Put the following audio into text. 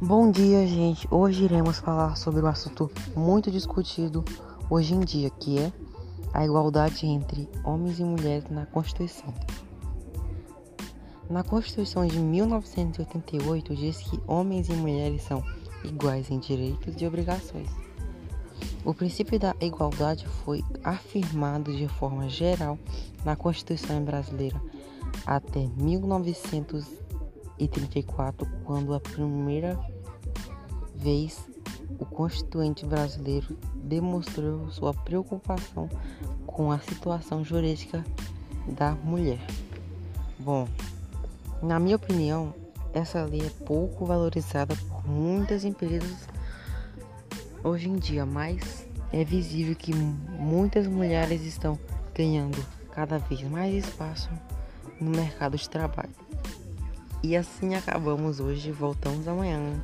Bom dia, gente. Hoje iremos falar sobre um assunto muito discutido hoje em dia, que é a igualdade entre homens e mulheres na Constituição. Na Constituição de 1988 diz que homens e mulheres são iguais em direitos e obrigações. O princípio da igualdade foi afirmado de forma geral na Constituição brasileira até 1934, quando a primeira vez o constituinte brasileiro demonstrou sua preocupação com a situação jurídica da mulher. Bom, na minha opinião, essa lei é pouco valorizada por muitas empresas hoje em dia, mas é visível que muitas mulheres estão ganhando cada vez mais espaço no mercado de trabalho. E assim acabamos hoje, voltamos amanhã.